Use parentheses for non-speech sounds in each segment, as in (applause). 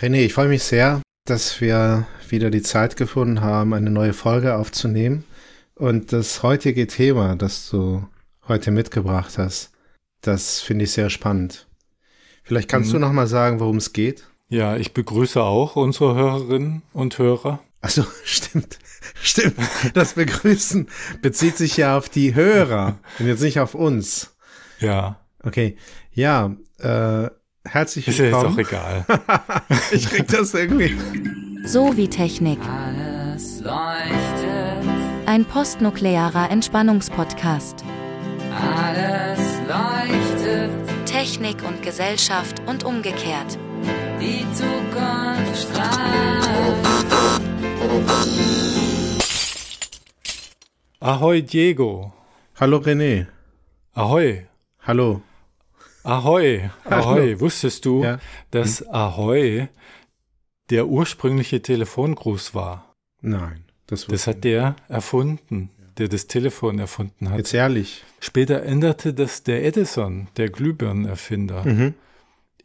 René, ich freue mich sehr, dass wir wieder die Zeit gefunden haben, eine neue Folge aufzunehmen. Und das heutige Thema, das du heute mitgebracht hast, das finde ich sehr spannend. Vielleicht kannst mhm. du noch mal sagen, worum es geht? Ja, ich begrüße auch unsere Hörerinnen und Hörer. Achso, (laughs) stimmt. Stimmt. Das Begrüßen bezieht sich ja auf die Hörer und jetzt nicht auf uns. Ja. Okay. Ja, äh, herzlich willkommen. Ist ja jetzt auch egal. (laughs) ich krieg das irgendwie. So wie Technik. Alles leuchtet. Ein postnuklearer Entspannungspodcast. Alles leuchtet. Technik und Gesellschaft und umgekehrt. Die Zukunft strahlt. Ahoi Diego. Hallo René. Ahoi. Hallo. Ahoi. Ahoi. Wusstest du, Ja. dass Ahoi der ursprüngliche Telefongruß war? Nein, das, Das hat der erfunden, der das Telefon erfunden hat. jetzt ehrlich. Später änderte das der Edison, der Glühbirnenerfinder, Mhm.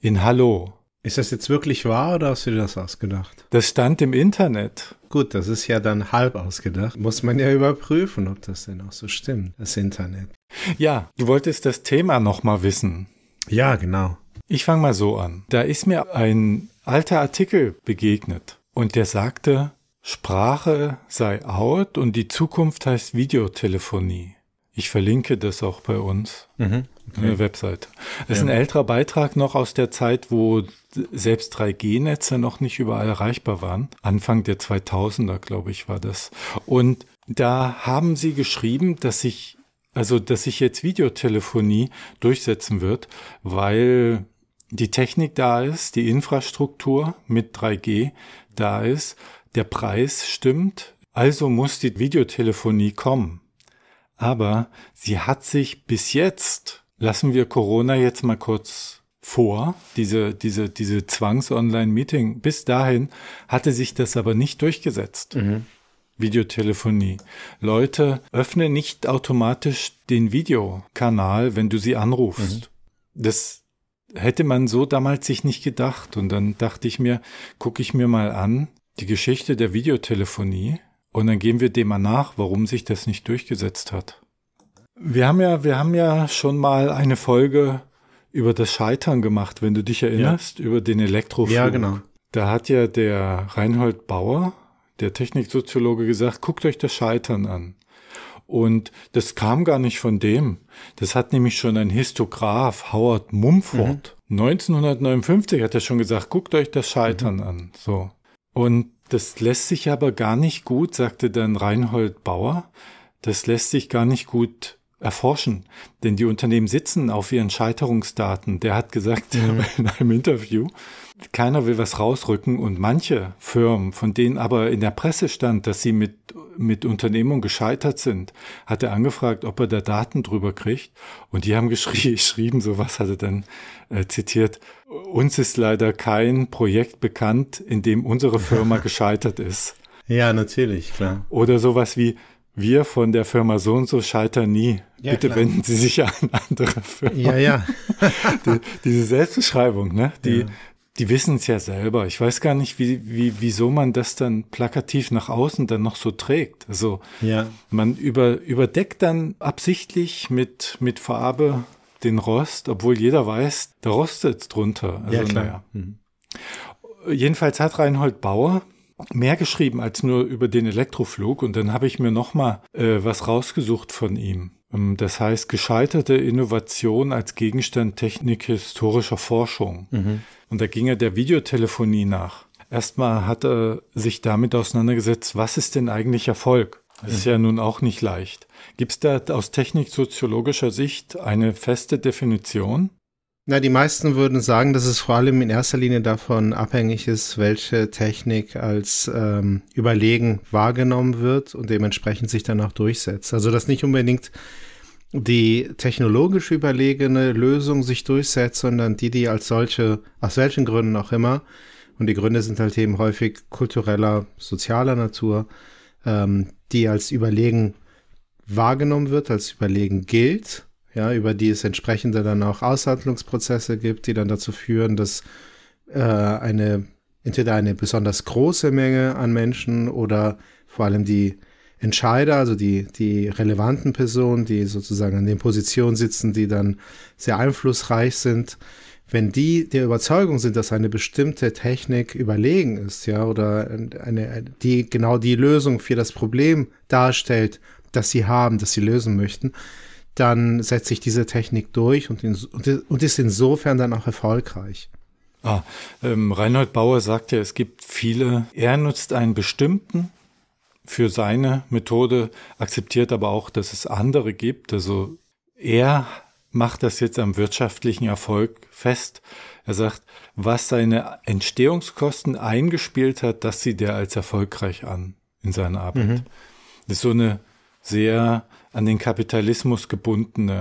in Hallo. Ist das jetzt wirklich wahr oder hast du dir das ausgedacht? Das stand im Internet. Gut, das ist ja dann halb ausgedacht. Muss man ja überprüfen, ob das denn auch so stimmt, das Internet. Ja, du wolltest das Thema noch mal wissen. Ja, genau. Ich fange mal so an. Da ist mir ein alter Artikel begegnet und der sagte, Sprache sei out und die Zukunft heißt Videotelefonie. Ich verlinke das auch bei uns Mhm. auf der Webseite. Das ist Ja. ein älterer Beitrag noch aus der Zeit, wo selbst 3G-Netze noch nicht überall erreichbar waren. Anfang der 2000er, glaube ich, war das. Und da haben sie geschrieben, dass sich also, dass sich jetzt Videotelefonie durchsetzen wird, weil die Technik da ist, die Infrastruktur mit 3G da ist, der Preis stimmt, also muss die Videotelefonie kommen. Aber sie hat sich bis jetzt, lassen wir Corona jetzt mal kurz vor, diese, diese, diese Zwangs-Online-Meeting, bis dahin hatte sich das aber nicht durchgesetzt. Videotelefonie. Leute, öffne nicht automatisch den Videokanal, wenn du sie anrufst. Das hätte man so damals sich nicht gedacht. Und dann dachte ich mir, gucke ich mir mal an, die Geschichte der Videotelefonie. Und dann gehen wir dem mal nach, warum sich das nicht durchgesetzt hat. Wir haben ja, wir haben ja schon mal eine Folge über das Scheitern gemacht, wenn du dich erinnerst, über den Elektroflug. Ja, genau. Da hat ja der Reinhold Bauer, der Techniksoziologe, gesagt, guckt euch das Scheitern an. Und das kam gar nicht von dem. Das hat nämlich schon ein Histograph, Howard Mumford. 1959 hat er schon gesagt, guckt euch das Scheitern an. So. Und das lässt sich aber gar nicht gut, sagte dann Reinhold Bauer, das lässt sich gar nicht gut erforschen. Denn die Unternehmen sitzen auf ihren Scheiterungsdaten. Der hat gesagt in einem Interview, keiner will was rausrücken und manche Firmen, von denen aber in der Presse stand, dass sie mit, mit Unternehmungen gescheitert sind, hat er angefragt, ob er da Daten drüber kriegt. Und die haben geschrie, (laughs) geschrieben, sowas hat er dann äh, zitiert, uns ist leider kein Projekt bekannt, in dem unsere Firma (laughs) gescheitert ist. Ja, natürlich, klar. Oder sowas wie, wir von der Firma so und so scheitern nie. Ja, Bitte klar. wenden Sie sich an andere Firmen. Ja, ja. (laughs) Die, diese Selbstbeschreibung, ne? Die, Ja. Die wissen es ja selber. Ich weiß gar nicht, wie, wie, wieso man das dann plakativ nach außen dann noch so trägt. Also Ja. man über, überdeckt dann absichtlich mit, mit Farbe den Rost, obwohl jeder weiß, da rostet drunter. Also, Ja, klar. naja. Jedenfalls hat Reinhold Bauer mehr geschrieben als nur über den Elektroflug und dann habe ich mir noch mal äh, was rausgesucht von ihm. Ähm, Das heißt gescheiterte Innovation als Gegenstand technikhistorischer Forschung. Und da ging er der Videotelefonie nach. Erstmal hat er sich damit auseinandergesetzt, was ist denn eigentlich Erfolg? Das ist ja nun auch nicht leicht. Gibt es da aus techniksoziologischer Sicht eine feste Definition? Na, die meisten würden sagen, dass es vor allem in erster Linie davon abhängig ist, welche Technik als ähm, überlegen wahrgenommen wird und dementsprechend sich dann auch durchsetzt. Also dass nicht unbedingt die technologisch überlegene Lösung sich durchsetzt, sondern die, die als solche, aus welchen Gründen auch immer, und die Gründe sind halt eben häufig kultureller, sozialer Natur, ähm, die als überlegen wahrgenommen wird, als überlegen gilt, ja, über die es entsprechende dann auch Aushandlungsprozesse gibt, die dann dazu führen, dass äh, eine entweder eine besonders große Menge an Menschen oder vor allem die Entscheider, also die, die relevanten Personen, die sozusagen an den Positionen sitzen, die dann sehr einflussreich sind, wenn die der Überzeugung sind, dass eine bestimmte Technik überlegen ist, ja, oder eine, die genau die Lösung für das Problem darstellt, das sie haben, das sie lösen möchten, dann setzt sich diese Technik durch und, in, und ist insofern dann auch erfolgreich. Ah, ähm, Reinhold Bauer sagt ja, es gibt viele, er nutzt einen bestimmten für seine Methode, akzeptiert aber auch, dass es andere gibt. Also er macht das jetzt am wirtschaftlichen Erfolg fest. Er sagt, was seine Entstehungskosten eingespielt hat, das sieht er als erfolgreich an in seiner Arbeit. Mhm. Das ist so eine sehr an den Kapitalismus gebundene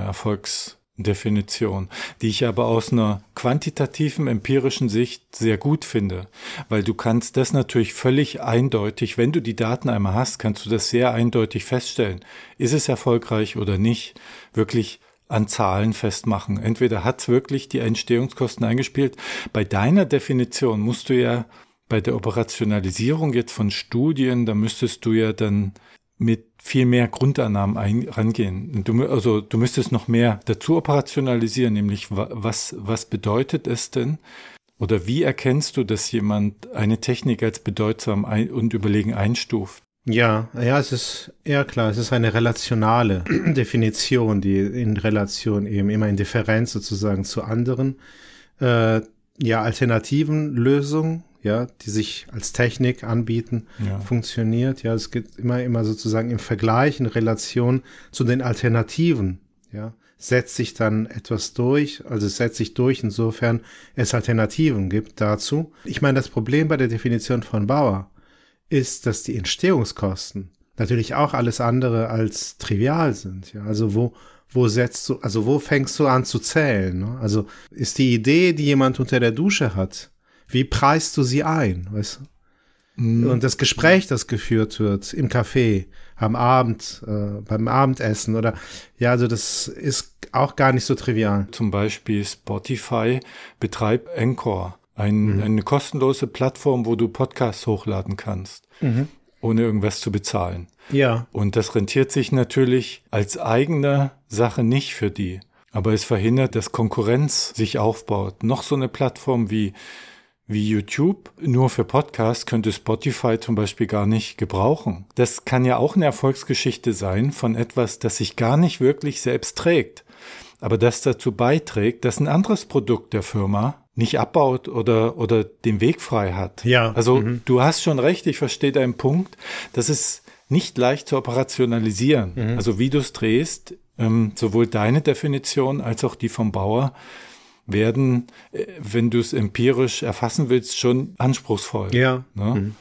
Erfolgsdefinition, die ich aber aus einer quantitativen, empirischen Sicht sehr gut finde, weil du kannst das natürlich völlig eindeutig, wenn du die Daten einmal hast, kannst du das sehr eindeutig feststellen. Ist es erfolgreich oder nicht? Wirklich an Zahlen festmachen. Entweder hat es wirklich die Entstehungskosten eingespielt. Bei deiner Definition musst du ja bei der Operationalisierung jetzt von Studien, da müsstest du ja dann mit viel mehr Grundannahmen ein, rangehen. Du, also du müsstest noch mehr dazu operationalisieren, nämlich was, was bedeutet es denn? Oder wie erkennst du, dass jemand eine Technik als bedeutsam ein, und überlegen einstuft? Ja, ja, es ist eher klar, es ist eine relationale (clears throat) Definition, die in Relation eben immer in Differenz sozusagen zu anderen äh, ja, alternativen Lösungen ja, die sich als Technik anbieten, ja. funktioniert. Ja, es geht immer, immer sozusagen im Vergleich, in Relation zu den Alternativen, ja, setzt sich dann etwas durch, also es setzt sich durch, insofern es Alternativen gibt dazu. Ich meine, das Problem bei der Definition von Bauer ist, dass die Entstehungskosten natürlich auch alles andere als trivial sind. Ja, also wo, wo setzt du, also wo fängst du an zu zählen? Ne? Also ist die Idee, die jemand unter der Dusche hat, wie preist du sie ein, weißt du? Mhm. Und das Gespräch, das geführt wird im Café, am Abend, äh, beim Abendessen oder ja, also das ist auch gar nicht so trivial. Zum Beispiel Spotify betreibt Encore, ein, mhm. eine kostenlose Plattform, wo du Podcasts hochladen kannst, mhm. ohne irgendwas zu bezahlen. Ja. Und das rentiert sich natürlich als eigene Sache nicht für die. Aber es verhindert, dass Konkurrenz sich aufbaut. Noch so eine Plattform wie wie YouTube nur für Podcasts könnte Spotify zum Beispiel gar nicht gebrauchen. Das kann ja auch eine Erfolgsgeschichte sein von etwas, das sich gar nicht wirklich selbst trägt, aber das dazu beiträgt, dass ein anderes Produkt der Firma nicht abbaut oder, oder den Weg frei hat. Ja. Also mhm. du hast schon recht, ich verstehe deinen Punkt. Das ist nicht leicht zu operationalisieren. Mhm. Also wie du es drehst, ähm, sowohl deine Definition als auch die vom Bauer, werden, äh, wenn du es empirisch erfassen willst, schon anspruchsvoll. Ja. Ne? Mhm.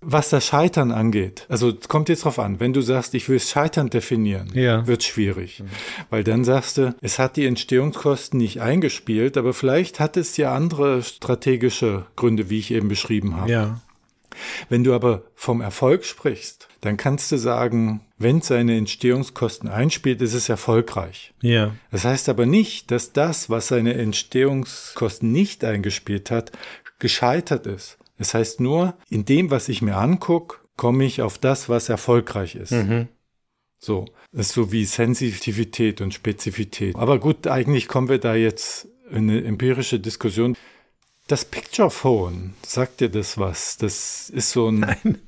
Was das Scheitern angeht, also es kommt jetzt drauf an, wenn du sagst, ich will Scheitern definieren, ja. wird schwierig. Mhm. Weil dann sagst du, es hat die Entstehungskosten nicht eingespielt, aber vielleicht hat es ja andere strategische Gründe, wie ich eben beschrieben habe. Ja. Wenn du aber vom Erfolg sprichst, dann kannst du sagen, wenn seine Entstehungskosten einspielt, ist es erfolgreich. Ja. Das heißt aber nicht, dass das, was seine Entstehungskosten nicht eingespielt hat, gescheitert ist. Es das heißt nur, in dem, was ich mir angucke, komme ich auf das, was erfolgreich ist. Mhm. So, das ist so wie Sensitivität und Spezifität. Aber gut, eigentlich kommen wir da jetzt in eine empirische Diskussion. Das Picture Phone, sagt dir das was? Das ist so ein. Nein.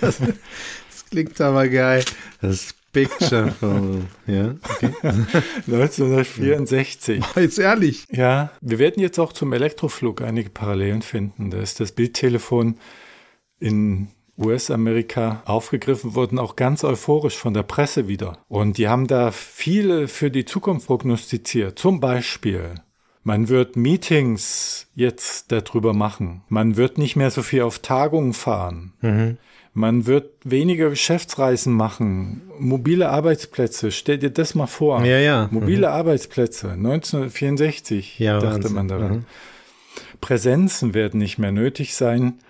das, das, klingt aber geil. Das Picture Phone, ja. Okay. 1964. Jetzt ehrlich. Ja, wir werden jetzt auch zum Elektroflug einige Parallelen finden. Da ist das Bildtelefon in US-Amerika aufgegriffen worden, auch ganz euphorisch von der Presse wieder. Und die haben da viele für die Zukunft prognostiziert. Zum Beispiel man wird Meetings jetzt darüber machen. Man wird nicht mehr so viel auf Tagungen fahren. Mhm. Man wird weniger Geschäftsreisen machen. Mobile Arbeitsplätze. Stell dir das mal vor. Ja, ja. Mobile mhm. Arbeitsplätze. 1964 ja, dachte Wahnsinn. man daran. Mhm. Präsenzen werden nicht mehr nötig sein.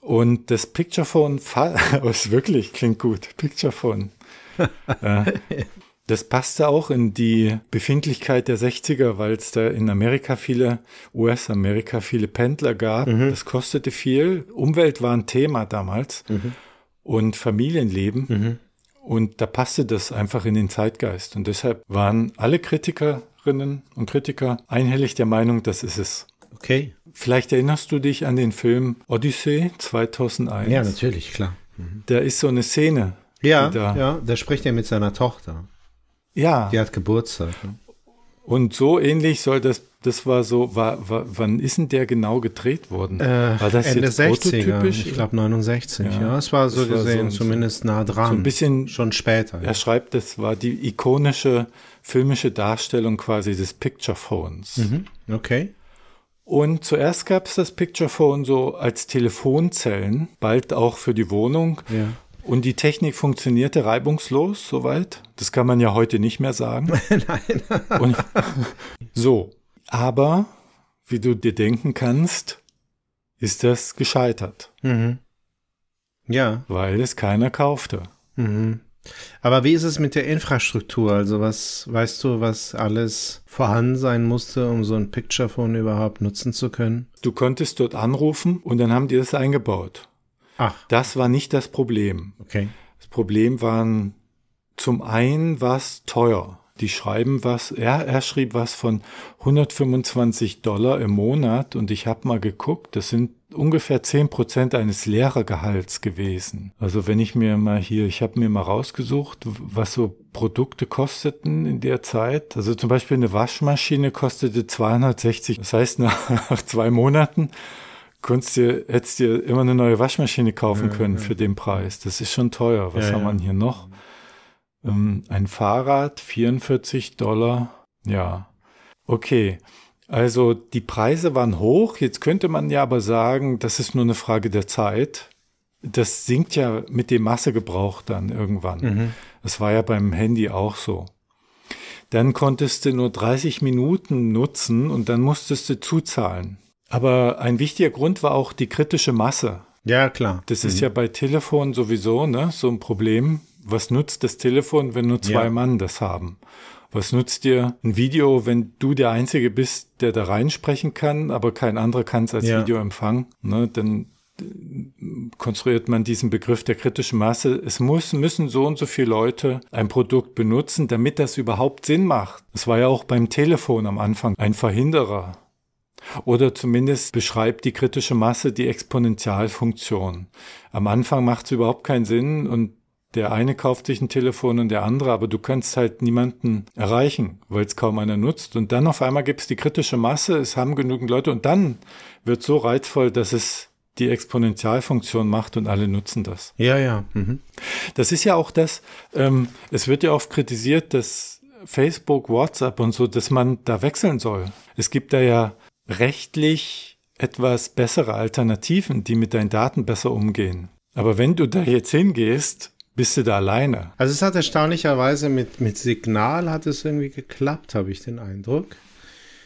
Und das Picturephone, ist (laughs) wirklich, klingt gut. Picturephone. (laughs) ja. Das passte auch in die Befindlichkeit der 60er, weil es da in Amerika viele, US-Amerika viele Pendler gab. Mhm. Das kostete viel. Umwelt war ein Thema damals Mhm. und Familienleben. Und da passte das einfach in den Zeitgeist. Und deshalb waren alle Kritikerinnen und Kritiker einhellig der Meinung, das ist es. Okay. Vielleicht erinnerst du dich an den Film Odyssey 2001. Ja, natürlich, klar. Da ist so eine Szene. Ja, da, ja, da spricht er mit seiner Tochter. Ja. Die hat Geburtstag. ne? Und so ähnlich soll das, das war so, war, war, wann ist denn der genau gedreht worden? Äh, war das Ende jetzt 60er, prototypisch? ich glaube 69. Ja. Ja. es war so Das war so gesehen ein- zumindest nah dran. so ein bisschen- schon später. Er schreibt, das war die ikonische filmische Darstellung quasi des Picture Phones. Mhm. Okay. Und zuerst gab es das Picture Phone so als Telefonzellen, bald auch für die Wohnung. Ja. Und die Technik funktionierte reibungslos, soweit. Das kann man ja heute nicht mehr sagen. (laughs) Nein. Und (laughs) so. Aber, wie du dir denken kannst, ist das gescheitert, Mhm. Ja. weil es keiner kaufte. Mhm. Aber wie ist es mit der Infrastruktur? Also was weißt du, was alles vorhanden sein musste, um so ein Picture Phone überhaupt nutzen zu können? Du konntest dort anrufen und dann haben die das eingebaut. Ach, Das war nicht das Problem. okay. Das Problem waren zum einen was teuer. Die schreiben was, er, er schrieb was von 125 Dollar im Monat und ich habe mal geguckt, das sind ungefähr 10 Prozent eines Lehrergehalts gewesen. Also wenn ich mir mal hier, ich habe mir mal rausgesucht, was so Produkte kosteten in der Zeit. Also zum Beispiel eine Waschmaschine kostete 260. Das heißt, nach (laughs) zwei Monaten konntest dir, hättest dir immer eine neue Waschmaschine kaufen können für den Preis. Das ist schon teuer. Was Ja, haben ja. wir hier noch? Ähm, ein Fahrrad, 44 Dollar. Ja. Okay. Also die Preise waren hoch. Jetzt könnte man ja aber sagen, das ist nur eine Frage der Zeit. Das sinkt ja mit dem Massegebrauch dann irgendwann. Mhm. Das war ja beim Handy auch so. Dann konntest du nur 30 Minuten nutzen und dann musstest du zuzahlen. Aber ein wichtiger Grund war auch die kritische Masse. Ja, klar. Das ist ja bei Telefon sowieso ne, so ein Problem. Was nutzt das Telefon, wenn nur zwei Ja. Mann das haben? Was nutzt dir ein Video, wenn du der Einzige bist, der da reinsprechen kann, aber kein anderer kann es als Ja. Video empfangen? Ne, dann äh, konstruiert man diesen Begriff der kritischen Masse. Es muss, müssen so und so viele Leute ein Produkt benutzen, damit das überhaupt Sinn macht. Das war ja auch beim Telefon am Anfang ein Verhinderer. Oder zumindest beschreibt die kritische Masse die Exponentialfunktion. Am Anfang macht es überhaupt keinen Sinn und der eine kauft sich ein Telefon und der andere, aber du kannst halt niemanden erreichen, weil es kaum einer nutzt. Und dann auf einmal gibt es die kritische Masse, es haben genügend Leute und dann wird so reizvoll, dass es die Exponentialfunktion macht und alle nutzen das. Ja, ja. Mhm. Das ist ja auch das, ähm, es wird ja oft kritisiert, dass Facebook, WhatsApp und so, dass man da wechseln soll. Es gibt da ja rechtlich etwas bessere Alternativen, die mit deinen Daten besser umgehen. Aber wenn du da jetzt hingehst, bist du da alleine. Also es hat erstaunlicherweise mit, mit Signal hat es irgendwie geklappt, habe ich den Eindruck.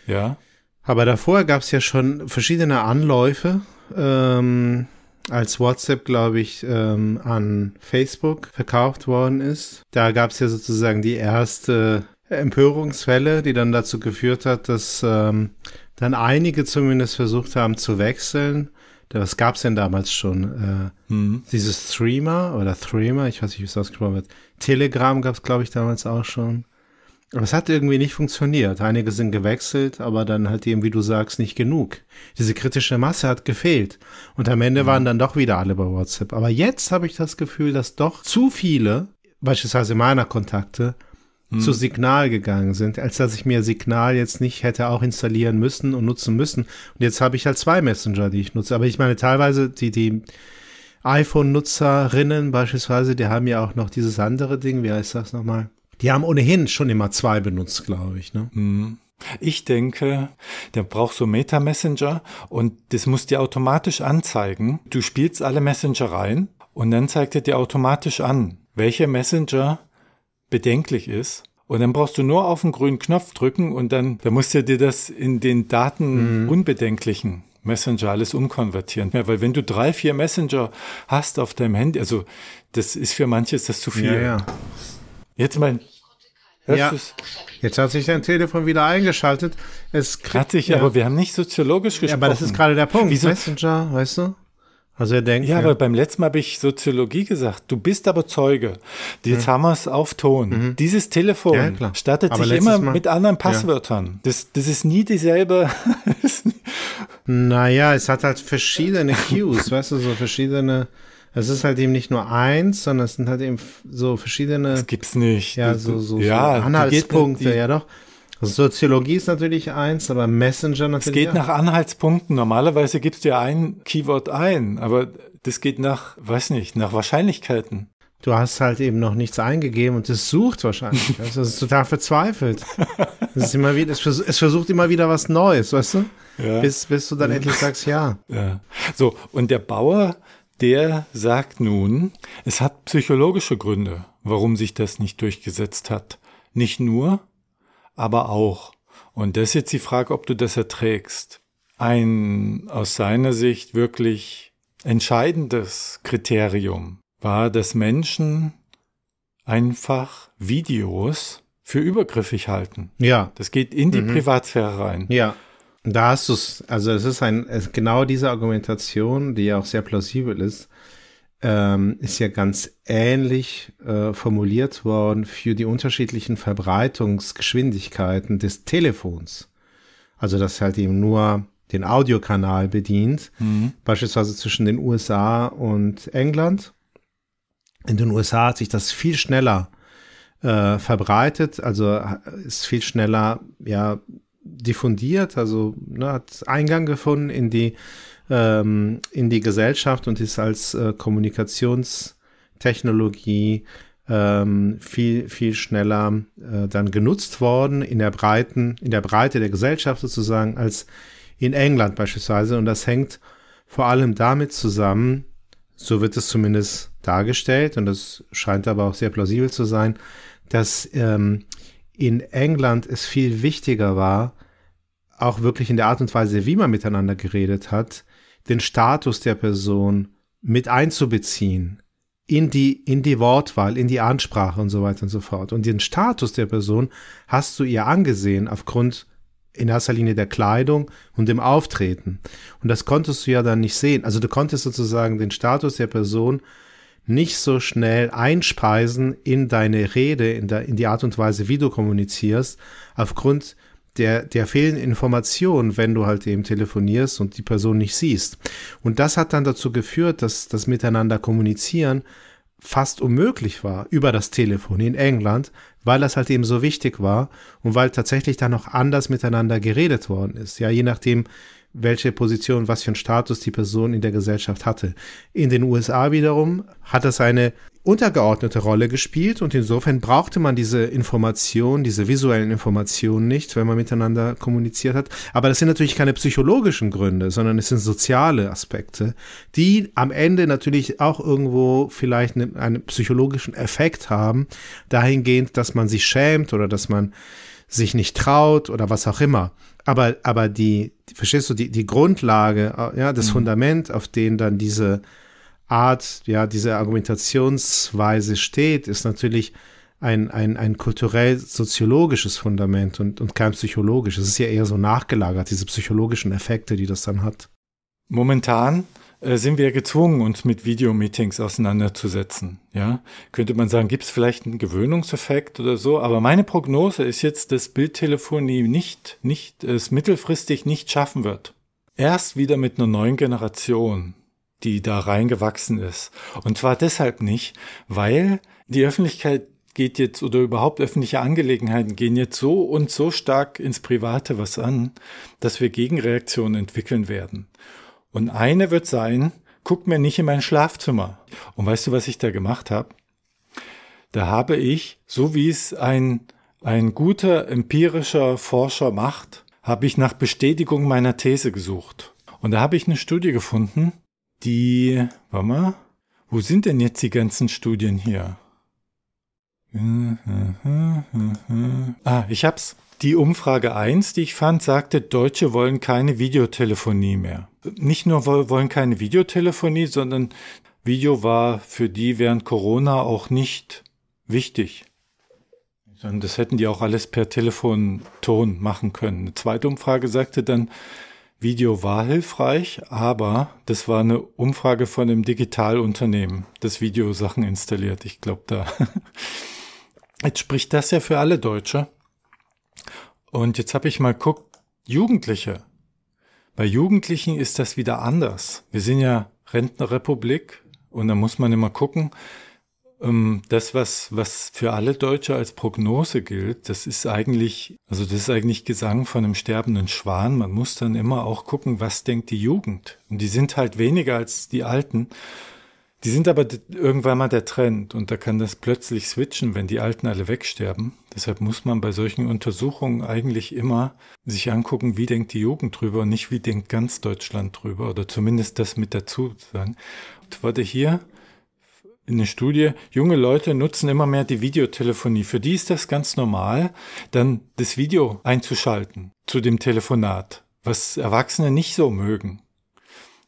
Ja, Aber davor gab es ja schon verschiedene Anläufe, ähm, als WhatsApp, glaube ich, ähm, an Facebook verkauft worden ist. Da gab es ja sozusagen die erste Empörungswelle, die dann dazu geführt hat, dass ähm, dann einige zumindest versucht haben zu wechseln. Was gab es denn damals schon? Äh, hm. dieses Streamer oder Threema, ich weiß nicht, wie es ausgesprochen wird. Telegram gab es, glaube ich, damals auch schon. Aber es hat irgendwie nicht funktioniert. Einige sind gewechselt, aber dann halt eben, wie du sagst, nicht genug. Diese kritische Masse hat gefehlt. Und am Ende waren dann doch wieder alle bei WhatsApp. Aber jetzt habe ich das Gefühl, dass doch zu viele, beispielsweise meiner Kontakte, zu Signal gegangen sind, als dass ich mir Signal jetzt nicht hätte auch installieren müssen und nutzen müssen. Und jetzt habe ich halt zwei Messenger, die ich nutze. Aber ich meine, teilweise die, die iPhone-Nutzerinnen beispielsweise, die haben ja auch noch dieses andere Ding, wie heißt das nochmal? Die haben ohnehin schon immer zwei benutzt, glaube ich, ne? Hm. Ich denke, der braucht so Meta-Messenger und das muss dir automatisch anzeigen. Du spielst alle Messenger rein und dann zeigt er dir automatisch an, welcher Messenger bedenklich ist. Und dann brauchst du nur auf den grünen Knopf drücken und dann, dann musst du dir das in den Daten unbedenklichen Messenger alles umkonvertieren. Ja, weil wenn du drei, vier Messenger hast auf deinem Handy, also das ist für manche ist das zu viel. Ja, ja. Jetzt Hörst Ja. Jetzt hat sich dein Telefon wieder eingeschaltet. Es Hat sich, ja. aber wir haben nicht soziologisch ja, gesprochen. aber das ist gerade der Punkt. Wieso? Messenger, weißt du? Also er denkt, Ja, aber beim letzten Mal habe ich Soziologie gesagt. Du bist aber Zeuge. Jetzt haben wir es auf Ton. Dieses Telefon Mhm. Ja, startet Aber sich immer Mal- mit anderen Passwörtern. Das, das ist nie dieselbe. (laughs) Naja, es hat halt verschiedene Cues, weißt du, so verschiedene. Es ist halt eben nicht nur eins, sondern es sind halt eben so verschiedene, das gibt's nicht. ja, so, so, ja, so Anhaltspunkte, die, ja doch. Soziologie ist natürlich eins, aber Messenger Es natürlich. geht auch. nach Anhaltspunkten. Normalerweise gibst du ja ein Keyword ein, aber das geht nach, weiß nicht, nach Wahrscheinlichkeiten. Du hast halt eben noch nichts eingegeben und es sucht wahrscheinlich. Also es ist total verzweifelt. (laughs) Es ist immer wieder, es, vers es versucht immer wieder was Neues, weißt du? Ja. Bis, bis du dann endlich sagst, ja. (laughs) Ja. So, und der Bauer, der sagt nun, es hat psychologische Gründe, warum sich das nicht durchgesetzt hat. Nicht nur, aber auch. Und das ist jetzt die Frage, ob du das erträgst. Ein aus seiner Sicht wirklich entscheidendes Kriterium war, dass Menschen einfach Videos für übergriffig halten. Ja, Das geht in die Privatsphäre rein. ja. Da hast du es. Also es ist ein, es, genau diese Argumentation, die ja auch sehr plausibel ist, ähm, ist ja ganz ähnlich äh, formuliert worden für die unterschiedlichen Verbreitungsgeschwindigkeiten des Telefons. Also das halt eben nur den Audiokanal bedient, beispielsweise zwischen den USA und England. In den USA hat sich das viel schneller äh, verbreitet, also ist viel schneller ja diffundiert, also ne, hat Eingang gefunden in die ähm, in die Gesellschaft und ist als äh, Kommunikationstechnologie ähm, viel viel schneller äh, dann genutzt worden in der breiten in der Breite der Gesellschaft sozusagen als in England beispielsweise. Und das hängt vor allem damit zusammen, so wird es zumindest dargestellt und das scheint aber auch sehr plausibel zu sein, dass ähm, in England es viel wichtiger war, auch wirklich in der Art und Weise, wie man miteinander geredet hat, den Status der Person mit einzubeziehen in die, in die Wortwahl, in die Ansprache und so weiter und so fort. Und den Status der Person hast du ihr angesehen aufgrund in erster Linie der Kleidung und dem Auftreten. Und das konntest du ja dann nicht sehen. Also du konntest sozusagen den Status der Person nicht so schnell einspeisen in deine Rede, in, der, in die Art und Weise, wie du kommunizierst, aufgrund der, der fehlenden Informationen, wenn du halt eben telefonierst und die Person nicht siehst. Und das hat dann dazu geführt, dass das Miteinander kommunizieren fast unmöglich war über das Telefon in England, weil das halt eben so wichtig war und weil tatsächlich dann noch anders miteinander geredet worden ist. Ja, je nachdem, welche Position, was für einen Status die Person in der Gesellschaft hatte. In den USA wiederum hat das eine untergeordnete Rolle gespielt und insofern brauchte man diese Information, diese visuellen Informationen nicht, wenn man miteinander kommuniziert hat. Aber das sind natürlich keine psychologischen Gründe, sondern es sind soziale Aspekte, die am Ende natürlich auch irgendwo vielleicht einen, einen psychologischen Effekt haben, dahingehend, dass man sich schämt oder dass man sich nicht traut oder was auch immer. Aber, aber die, verstehst du, die, die Grundlage, ja, das Fundament, auf dem dann diese Art, ja, diese Argumentationsweise steht, ist natürlich ein, ein, ein kulturell-soziologisches Fundament und, und kein psychologisches. Es ist ja eher so nachgelagert, diese psychologischen Effekte, die das dann hat. Momentan äh, sind wir gezwungen, uns mit Videomeetings auseinanderzusetzen. Ja, könnte man sagen, gibt es vielleicht einen Gewöhnungseffekt oder so? Aber meine Prognose ist jetzt, dass Bildtelefonie nicht, nicht, es mittelfristig nicht schaffen wird. Erst wieder mit einer neuen Generation, die da reingewachsen ist. Und zwar deshalb nicht, weil die Öffentlichkeit geht jetzt oder überhaupt öffentliche Angelegenheiten gehen jetzt so und so stark ins Private was an, dass wir Gegenreaktionen entwickeln werden. Und eine wird sein, guck mir nicht in mein Schlafzimmer. Und weißt du, was ich da gemacht habe? Da habe ich, so wie es ein, ein guter empirischer Forscher macht, habe ich nach Bestätigung meiner These gesucht. Und da habe ich eine Studie gefunden, die, warte mal, wo sind denn jetzt die ganzen Studien hier? Ah, ich hab's. Die Umfrage 1, die ich fand, sagte, Deutsche wollen keine Videotelefonie mehr. Nicht nur wollen keine Videotelefonie, sondern Video war für die während Corona auch nicht wichtig. Das hätten die auch alles per Telefon Ton machen können. Eine zweite Umfrage sagte dann, Video war hilfreich, aber das war eine Umfrage von einem Digitalunternehmen, das Videosachen installiert. Ich glaube, da. (laughs) Jetzt spricht das ja für alle Deutsche. Und jetzt habe ich mal guckt, Jugendliche. Bei Jugendlichen ist das wieder anders. Wir sind ja Rentnerrepublik und da muss man immer gucken, das, was, was für alle Deutsche als Prognose gilt, das ist eigentlich, also das ist eigentlich Gesang von einem sterbenden Schwan. Man muss dann immer auch gucken, was denkt die Jugend. Und die sind halt weniger als die Alten. Die sind aber irgendwann mal der Trend und da kann das plötzlich switchen, wenn die Alten alle wegsterben. Deshalb muss man bei solchen Untersuchungen eigentlich immer sich angucken, wie denkt die Jugend drüber und nicht wie denkt ganz Deutschland drüber oder zumindest das mit dazu sagen. Und wurde hier in der Studie, junge Leute nutzen immer mehr die Videotelefonie. Für die ist das ganz normal, dann das Video einzuschalten zu dem Telefonat, was Erwachsene nicht so mögen.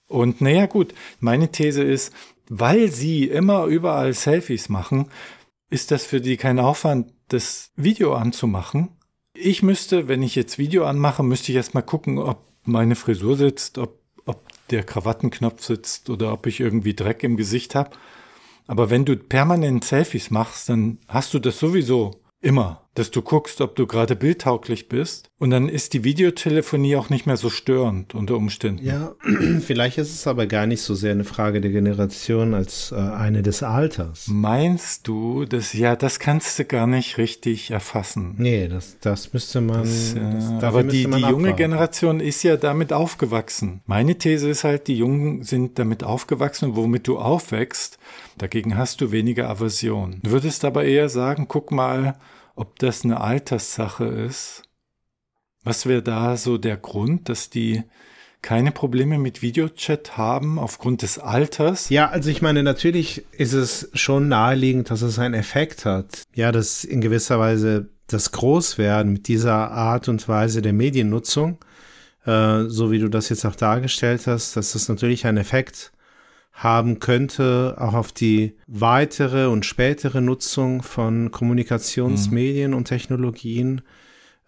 Und naja gut, meine These ist, weil sie immer überall Selfies machen, ist das für die kein Aufwand, das Video anzumachen. Ich müsste, wenn ich jetzt Video anmache, müsste ich erstmal gucken, ob meine Frisur sitzt, ob, ob der Krawattenknopf sitzt oder ob ich irgendwie Dreck im Gesicht habe. Aber wenn du permanent Selfies machst, dann hast du das sowieso immer dass du guckst, ob du gerade bildtauglich bist. Und dann ist die Videotelefonie auch nicht mehr so störend unter Umständen. Ja, (clears throat) vielleicht ist es aber gar nicht so sehr eine Frage der Generation als äh, eine des Alters. Meinst du, dass ja, das kannst du gar nicht richtig erfassen? Nee, das, das müsste man. Das, äh, aber die, die junge Generation ist ja damit aufgewachsen. Meine These ist halt, die Jungen sind damit aufgewachsen, womit du aufwächst. Dagegen hast du weniger Aversion. Du würdest aber eher sagen, guck mal, ob das eine Alterssache ist. Was wäre da so der Grund, dass die keine Probleme mit Videochat haben aufgrund des Alters? Ja, also ich meine, natürlich ist es schon naheliegend, dass es einen Effekt hat. Ja, dass in gewisser Weise das Großwerden mit dieser Art und Weise der Mediennutzung, äh, so wie du das jetzt auch dargestellt hast, dass das natürlich einen Effekt haben könnte, auch auf die weitere und spätere Nutzung von Kommunikationsmedien mhm. und Technologien,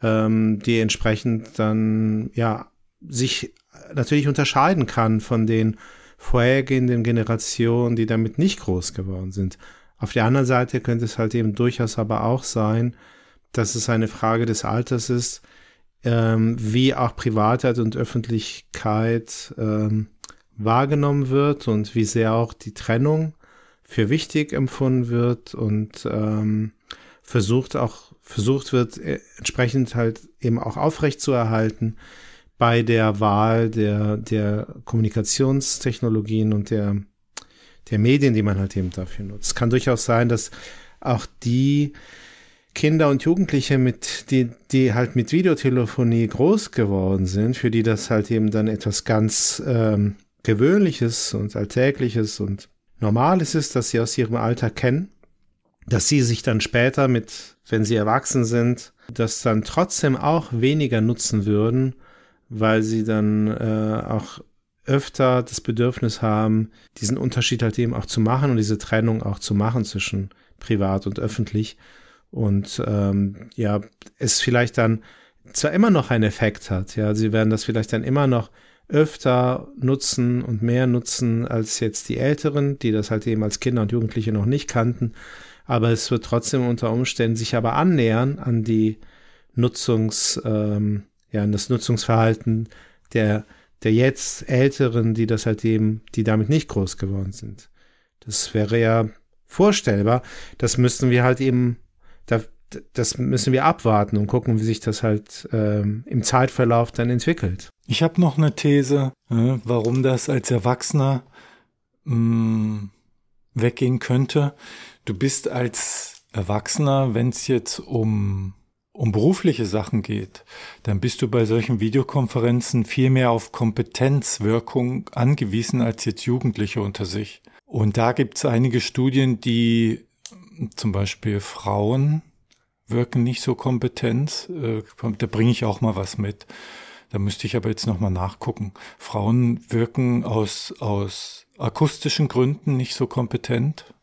ähm, die entsprechend dann ja sich natürlich unterscheiden kann von den vorhergehenden Generationen, die damit nicht groß geworden sind. Auf der anderen Seite könnte es halt eben durchaus aber auch sein, dass es eine Frage des Alters ist, ähm, wie auch Privatheit und Öffentlichkeit ähm, wahrgenommen wird und wie sehr auch die Trennung für wichtig empfunden wird und ähm, versucht auch versucht wird äh, entsprechend halt eben auch aufrecht zu erhalten bei der Wahl der der Kommunikationstechnologien und der der Medien, die man halt eben dafür nutzt. Kann durchaus sein, dass auch die Kinder und Jugendliche mit die die halt mit Videotelefonie groß geworden sind, für die das halt eben dann etwas ganz ähm, Gewöhnliches und Alltägliches und Normales ist, dass sie aus ihrem Alter kennen, dass sie sich dann später mit, wenn sie erwachsen sind, das dann trotzdem auch weniger nutzen würden, weil sie dann äh, auch öfter das Bedürfnis haben, diesen Unterschied halt eben auch zu machen und diese Trennung auch zu machen zwischen privat und öffentlich. Und ähm, ja, es vielleicht dann zwar immer noch einen Effekt hat, ja, sie werden das vielleicht dann immer noch öfter nutzen und mehr nutzen als jetzt die Älteren, die das halt eben als Kinder und Jugendliche noch nicht kannten. Aber es wird trotzdem unter Umständen sich aber annähern an die Nutzungs, ähm, ja, an das Nutzungsverhalten der, der jetzt Älteren, die das halt eben, die damit nicht groß geworden sind. Das wäre ja vorstellbar. Das müssten wir halt eben, da, das müssen wir abwarten und gucken, wie sich das halt ähm, im Zeitverlauf dann entwickelt. Ich habe noch eine These, äh, warum das als Erwachsener mh, mm, weggehen könnte. Du bist als Erwachsener, wenn es jetzt um um berufliche Sachen geht, dann bist du bei solchen Videokonferenzen viel mehr auf Kompetenzwirkung angewiesen als jetzt Jugendliche unter sich. Und da gibt es einige Studien, die zum Beispiel Frauen wirken nicht so kompetent. Äh, da bringe ich auch mal was mit. Da müsste ich aber jetzt nochmal nachgucken. Frauen wirken aus, aus akustischen Gründen nicht so kompetent.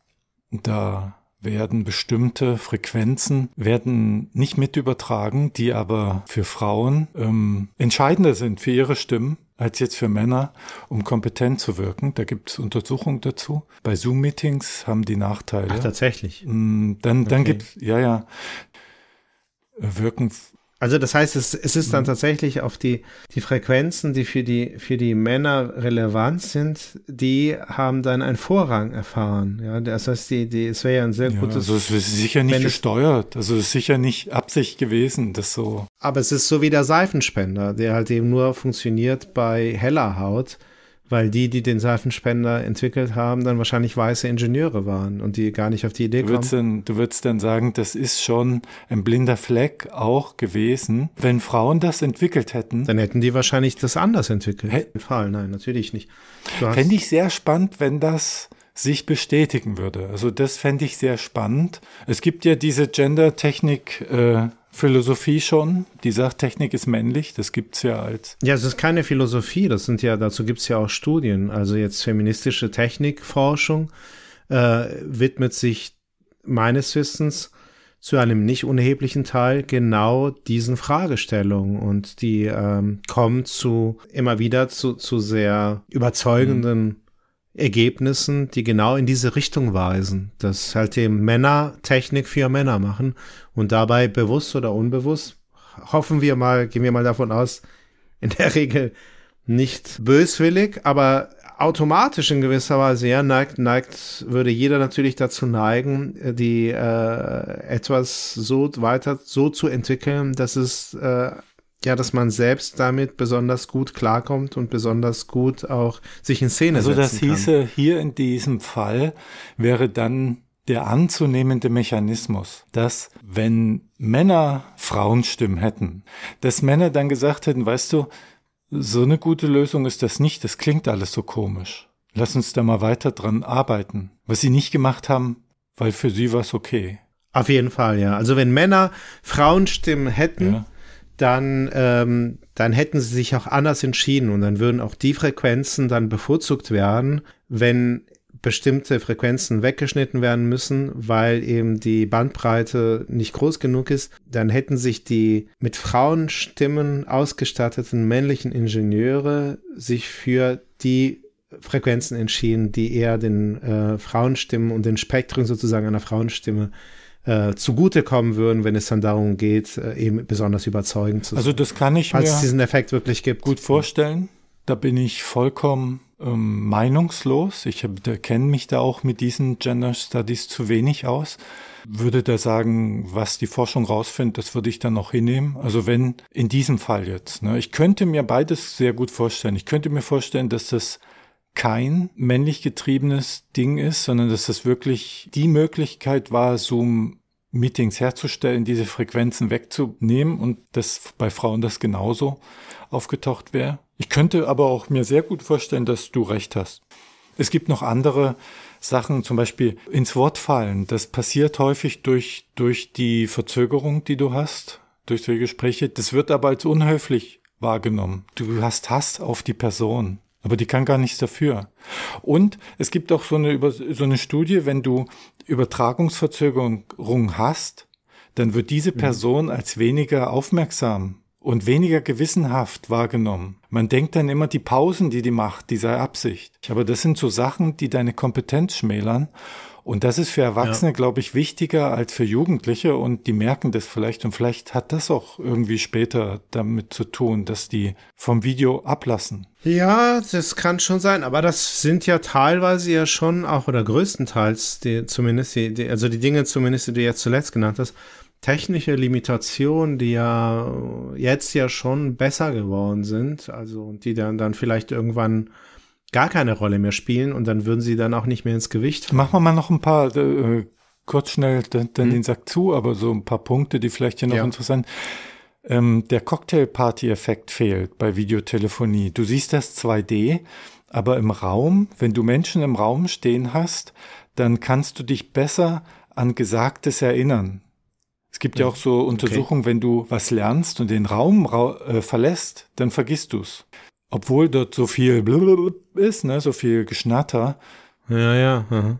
Da werden bestimmte Frequenzen werden nicht mit übertragen, die aber für Frauen ähm, entscheidender sind für ihre Stimmen als jetzt für Männer, um kompetent zu wirken. Da gibt es Untersuchungen dazu. Bei Zoom-Meetings haben die Nachteile. Ach, tatsächlich. Mm, Dann, dann Okay. gibt ja, ja, wirken Also das heißt, es, es ist dann tatsächlich auf die, die Frequenzen, die für die, für die Männer relevant sind, die haben dann einen Vorrang erfahren. Ja, das heißt, die, die, es wäre ja ein sehr Ja, gutes, also es ist sicher nicht gesteuert. Also es ist sicher nicht Absicht gewesen, das so. aber es ist so wie der Seifenspender, der halt eben nur funktioniert bei heller Haut, weil die, die den Seifenspender entwickelt haben, dann wahrscheinlich weiße Ingenieure waren und die gar nicht auf die Idee Du dann, du würdest dann sagen, das ist schon ein blinder Fleck auch gewesen. Wenn Frauen das entwickelt hätten, Dann hätten die wahrscheinlich das anders entwickelt. Hä? Fall, nein, natürlich nicht. Fände ich sehr spannend, wenn das sich bestätigen würde. Also das fände ich sehr spannend. Es gibt ja diese Gender-Technik äh, Philosophie schon, die sagt, Technik ist männlich, das gibt's ja als Ja, es ist keine Philosophie, das sind ja, dazu gibt's ja auch Studien. Also jetzt feministische Technikforschung äh, widmet sich meines Wissens zu einem nicht unerheblichen Teil genau diesen Fragestellungen. Und die ähm, kommen zu immer wieder zu, zu sehr überzeugenden Ergebnissen, die genau in diese Richtung weisen, dass halt eben Männer Technik für Männer machen und dabei bewusst oder unbewusst, hoffen wir mal, gehen wir mal davon aus, in der (laughs) Regel nicht böswillig, aber automatisch in gewisser Weise, ja, neigt, neigt, würde jeder natürlich dazu neigen, die äh, etwas so weiter so zu entwickeln, dass es äh, ja, dass man selbst damit besonders gut klarkommt und besonders gut auch sich in Szene Also das setzen kann. hieße, hier in diesem Fall wäre dann der anzunehmende Mechanismus, dass wenn Männer Frauenstimmen hätten, dass Männer dann gesagt hätten, weißt du, so eine gute Lösung ist das nicht, das klingt alles so komisch. Lass uns da mal weiter dran arbeiten. Was sie nicht gemacht haben, weil für sie war es okay. Auf jeden Fall, ja. Also wenn Männer Frauenstimmen hätten, Ja. Dann, ähm, dann hätten sie sich auch anders entschieden und dann würden auch die Frequenzen dann bevorzugt werden, wenn bestimmte Frequenzen weggeschnitten werden müssen, weil eben die Bandbreite nicht groß genug ist, dann hätten sich die mit Frauenstimmen ausgestatteten männlichen Ingenieure sich für die Frequenzen entschieden, die eher den äh, Frauenstimmen und den Spektren sozusagen einer Frauenstimme äh, zugutekommen würden, wenn es dann darum geht, äh, eben besonders überzeugend zu sein. Also das kann ich Falls es mir diesen Effekt wirklich gibt. gut vorstellen. Da bin ich vollkommen ähm, meinungslos. Ich kenne mich da auch mit diesen Gender Studies zu wenig aus. Würde da sagen, was die Forschung rausfindet, das würde ich dann noch hinnehmen. Also wenn in diesem Fall jetzt. Ne, ich könnte mir beides sehr gut vorstellen. Ich könnte mir vorstellen, dass das kein männlich getriebenes Ding ist, sondern dass das wirklich die Möglichkeit war, Zoom Meetings herzustellen, diese Frequenzen wegzunehmen und dass bei Frauen das genauso aufgetaucht wäre. Ich könnte aber auch mir sehr gut vorstellen, dass du recht hast. Es gibt noch andere Sachen, zum Beispiel ins Wort fallen. Das passiert häufig durch, durch die Verzögerung, die du hast, durch die Gespräche. Das wird aber als unhöflich wahrgenommen. Du hast Hass auf die Person, aber die kann gar nichts dafür. Und es gibt auch so eine, so eine Studie, wenn du Übertragungsverzögerung hast, dann wird diese Person als weniger aufmerksam und weniger gewissenhaft wahrgenommen. Man denkt dann immer, die Pausen, die die macht, die sei Absicht. Aber das sind so Sachen, die deine Kompetenz schmälern. Und das ist für Erwachsene, glaube ich, wichtiger als für Jugendliche. Und die merken das vielleicht. Und vielleicht hat das auch irgendwie später damit zu tun, dass die vom Video ablassen. Ja, das kann schon sein, aber das sind ja teilweise ja schon auch oder größtenteils die, zumindest die, die also die Dinge zumindest, die du jetzt zuletzt genannt hast, technische Limitationen, die ja jetzt ja schon besser geworden sind, also und die dann dann vielleicht irgendwann gar keine Rolle mehr spielen und dann würden sie dann auch nicht mehr ins Gewicht fallen. Machen wir mal noch ein paar, äh, kurz schnell dann, dann den Sack zu, aber so ein paar Punkte, die vielleicht hier noch Ja. interessant ähm, Der Cocktail-Party-Effekt fehlt bei Videotelefonie. Du siehst das 2D, aber im Raum, wenn du Menschen im Raum stehen hast, dann kannst du dich besser an Gesagtes erinnern. Es gibt ja, auch so Untersuchungen, wenn du was lernst und den Raum rau äh, verlässt, dann vergisst du's. Obwohl dort so viel ist, ne, so viel Geschnatter, Ja, ja. aha.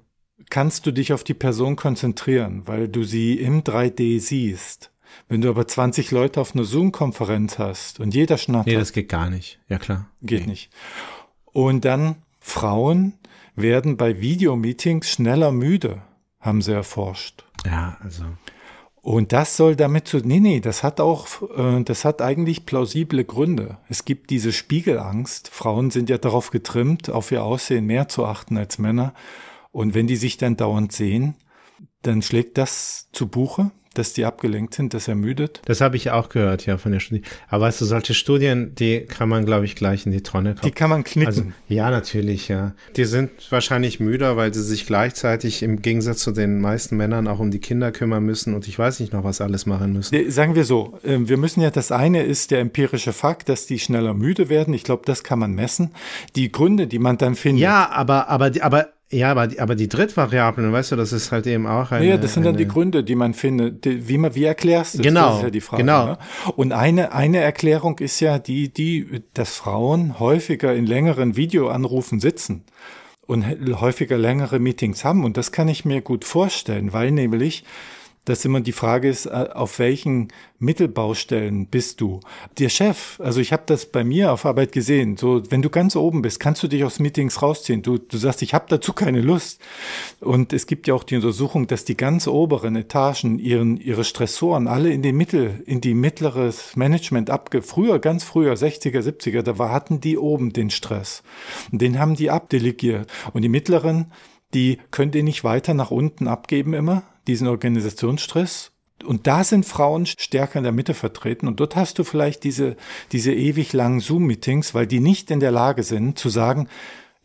kannst du dich auf die Person konzentrieren, weil du sie im 3D siehst. Wenn du aber 20 Leute auf einer Zoom-Konferenz hast und jeder schnattert. Nee, das geht gar nicht. Ja, klar. Geht nee. nicht. Und dann Frauen werden bei Videomeetings schneller müde, haben sie erforscht. Ja, also. Und das soll damit zu, nee, nee, das hat auch, äh, das hat eigentlich plausible Gründe. Es gibt diese Spiegelangst. Frauen sind ja darauf getrimmt, auf ihr Aussehen mehr zu achten als Männer. Und wenn die sich dann dauernd sehen, dann schlägt das zu Buche dass die abgelenkt sind, das ermüdet? Das habe ich auch gehört, ja, von der Studie. Aber weißt du, solche Studien, die kann man, glaube ich, gleich in die Tonne kommen. Die kann man knicken. Also, ja, natürlich, ja. Die sind wahrscheinlich müder, weil sie sich gleichzeitig im Gegensatz zu den meisten Männern auch um die Kinder kümmern müssen und ich weiß nicht noch, was alles machen müssen. Sagen wir so, ähm, wir müssen ja, das eine ist der empirische Fakt, dass die schneller müde werden. Ich glaube, das kann man messen. Die Gründe, die man dann findet. Ja, aber, aber, aber ja, aber die, aber die Drittvariablen, weißt du, das ist halt eben auch eine. Ja, das sind dann die Gründe, die man findet. Die, wie, man, wie erklärst du das? Genau. Das ist ja die Frage. Genau. Ne? Und eine, eine Erklärung ist ja die, die, dass Frauen häufiger in längeren Videoanrufen sitzen und häufiger längere Meetings haben. Und das kann ich mir gut vorstellen, weil nämlich dass immer die Frage ist, äh, auf welchen Mittelbaustellen bist du? Der Chef, also ich habe das bei mir auf Arbeit gesehen, so wenn du ganz oben bist, kannst du dich aus Meetings rausziehen. Du, du sagst, ich habe dazu keine Lust. Und es gibt ja auch die Untersuchung, dass die ganz oberen Etagen ihren, ihre Stressoren alle in die Mittel, in die mittleres Management abge... Früher, ganz früher, 60er, 70er, da war, hatten die oben den Stress. Und den haben die abdelegiert. Und die mittleren, die könnt ihr nicht weiter nach unten abgeben immer, diesen Organisationsstress. Und da sind Frauen stärker in der Mitte vertreten. Und dort hast du vielleicht diese, diese ewig langen Zoom-Meetings, weil die nicht in der Lage sind zu sagen,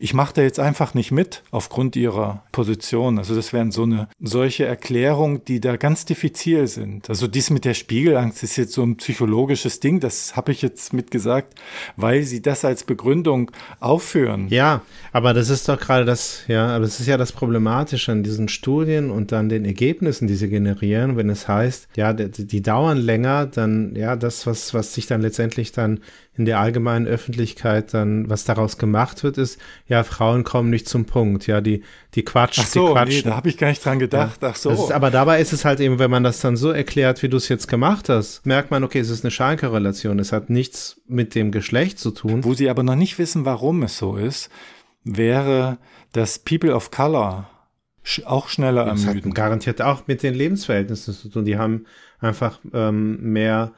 ich mache da jetzt einfach nicht mit aufgrund ihrer Position. Also das wären so eine solche Erklärungen, die da ganz diffizil sind. Also dies mit der Spiegelangst ist jetzt so ein psychologisches Ding, das habe ich jetzt mitgesagt, weil sie das als Begründung aufführen. Ja, aber das ist doch gerade das, ja, aber das ist ja das Problematische an diesen Studien und dann den Ergebnissen, die sie generieren, wenn es heißt, ja, die, die dauern länger, dann, ja, das, was, was sich dann letztendlich dann in der allgemeinen Öffentlichkeit dann, was daraus gemacht wird, ist, ja, Frauen kommen nicht zum Punkt, ja, die, die quatschen, Ach so, die quatschen. Nee, da habe ich gar nicht dran gedacht. Ja. Ach so. Ist, aber dabei ist es halt eben, wenn man das dann so erklärt, wie du es jetzt gemacht hast, merkt man, okay, es ist eine Schalke-Relation. Es hat nichts mit dem Geschlecht zu tun. Wo sie aber noch nicht wissen, warum es so ist, wäre, dass People of Color auch schneller das ermüden. Hat garantiert auch mit den Lebensverhältnissen zu tun. Die haben einfach ähm, mehr,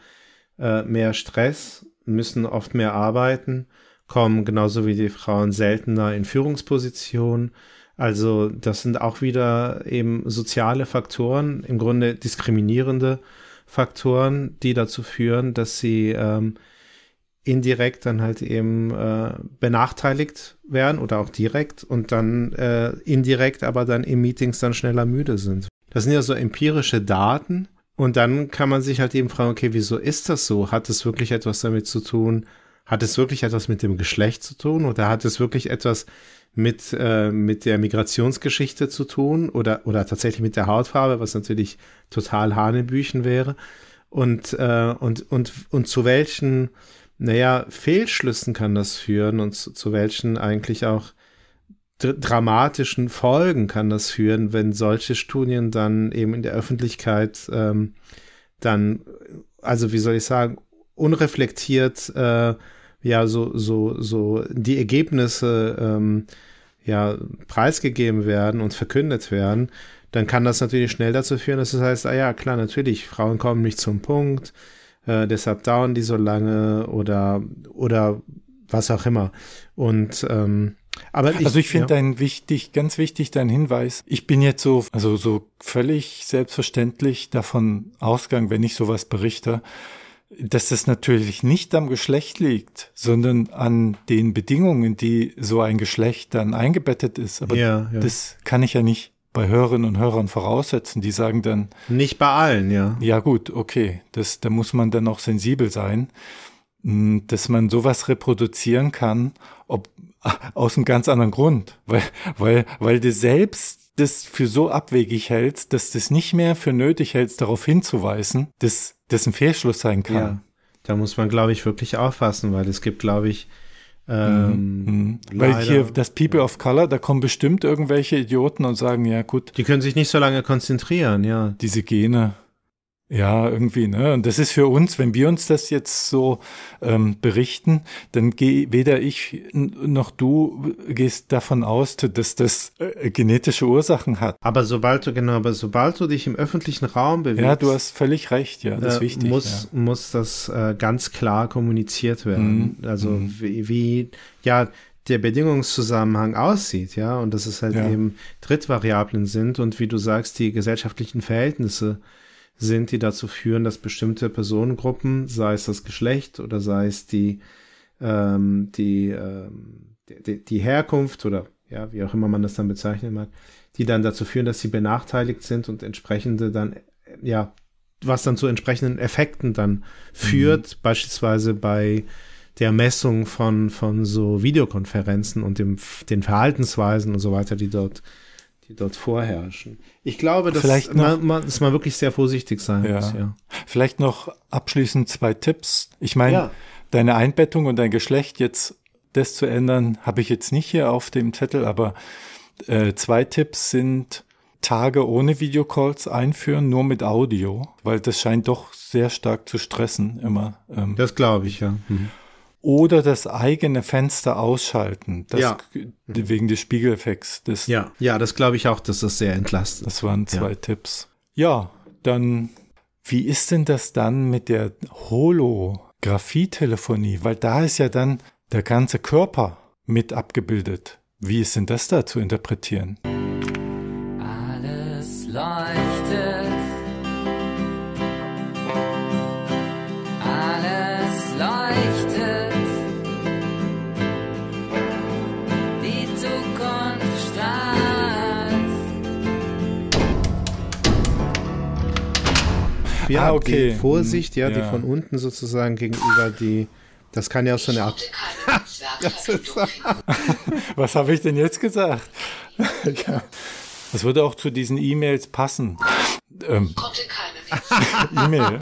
äh, mehr Stress müssen oft mehr arbeiten, kommen genauso wie die Frauen seltener in Führungspositionen. Also das sind auch wieder eben soziale Faktoren, im Grunde diskriminierende Faktoren, die dazu führen, dass sie ähm, indirekt dann halt eben äh, benachteiligt werden oder auch direkt und dann äh, indirekt aber dann in Meetings dann schneller müde sind. Das sind ja so empirische Daten, und dann kann man sich halt eben fragen, okay, wieso ist das so? Hat es wirklich etwas damit zu tun? Hat es wirklich etwas mit dem Geschlecht zu tun? Oder hat es wirklich etwas mit, äh, mit der Migrationsgeschichte zu tun? Oder, oder tatsächlich mit der Hautfarbe, was natürlich total Hanebüchen wäre? Und, äh, und, und, und zu welchen, naja, Fehlschlüssen kann das führen und zu, zu welchen eigentlich auch dramatischen Folgen kann das führen, wenn solche Studien dann eben in der Öffentlichkeit ähm, dann, also wie soll ich sagen, unreflektiert äh, ja so so so die Ergebnisse ähm, ja preisgegeben werden und verkündet werden, dann kann das natürlich schnell dazu führen, dass es heißt, ah ja klar natürlich Frauen kommen nicht zum Punkt, äh, deshalb dauern die so lange oder oder was auch immer. Und ähm, aber ich, also ich finde ja. dein wichtig, ganz wichtig, dein Hinweis. Ich bin jetzt so, also so völlig selbstverständlich davon ausgegangen, wenn ich sowas berichte, dass das natürlich nicht am Geschlecht liegt, sondern an den Bedingungen, die so ein Geschlecht dann eingebettet ist. Aber ja, ja. das kann ich ja nicht bei Hörerinnen und Hörern voraussetzen. Die sagen dann. Nicht bei allen, ja. Ja, gut, okay. Das, da muss man dann auch sensibel sein, hm, dass man sowas reproduzieren kann, ob, aus einem ganz anderen Grund, weil, weil, weil du selbst das für so abwegig hältst, dass du es nicht mehr für nötig hältst, darauf hinzuweisen, dass das ein Fehlschluss sein kann. Ja, da muss man, glaube ich, wirklich aufpassen, weil es gibt, glaube ich, Ähm, Mhm. Weil leider- hier das People of Color, da kommen bestimmt irgendwelche Idioten und sagen, ja gut, Die können sich nicht so lange konzentrieren, ja. diese Gene. Ja, irgendwie, ne? Und das ist für uns, wenn wir uns das jetzt so ähm, berichten, dann geh weder ich noch du gehst davon aus, dass das äh, genetische Ursachen hat. Aber sobald du, genau, aber sobald du dich im öffentlichen Raum bewegst, Ja, du hast völlig recht, ja, das ist äh, wichtig. muss, muss das äh, ganz klar kommuniziert werden. Mhm. Also Mhm. wie, wie, ja, der Bedingungszusammenhang aussieht, ja, und dass es halt Ja. eben Drittvariablen sind und wie du sagst, die gesellschaftlichen Verhältnisse sind, die dazu führen, dass bestimmte Personengruppen, sei es das Geschlecht oder sei es die, ähm, die, ähm, die, die Herkunft oder ja, wie auch immer man das dann bezeichnen mag, die dann dazu führen, dass sie benachteiligt sind und entsprechende dann, ja, was dann zu entsprechenden Effekten dann führt, beispielsweise bei der Messung von, von so Videokonferenzen und dem, den Verhaltensweisen und so weiter, die dort, die dort vorherrschen. Ich glaube, dass Vielleicht noch- man, man, dass man wirklich sehr vorsichtig sein Ja. muss, ja. Vielleicht noch abschließend zwei Tipps. Ich meine, Ja. deine Einbettung und dein Geschlecht jetzt das zu ändern, habe ich jetzt nicht hier auf dem Zettel, aber äh, zwei Tipps sind Tage ohne Videocalls einführen, nur mit Audio, weil das scheint doch sehr stark zu stressen immer. Ähm, Das glaube ich, ja. Oder das eigene Fenster ausschalten, das, Ja. wegen des Spiegeleffekts. Das, Ja, ja, das glaube ich auch, dass das sehr entlastet. Das waren zwei Tipps. Ja, dann, wie ist denn das dann mit der Holographie-Telefonie? Weil da ist ja dann der ganze Körper mit abgebildet. Wie ist denn das da zu interpretieren? Ja, Ah, okay. die Vorsicht, ja, die Ja. von unten sozusagen gegenüber die, das kann ja auch so eine Art, (laughs) (laughs) Was habe ich denn jetzt gesagt? (laughs) ja. Das würde auch zu diesen E-Mails passen. Ähm, konnte keine Witze. E-Mail.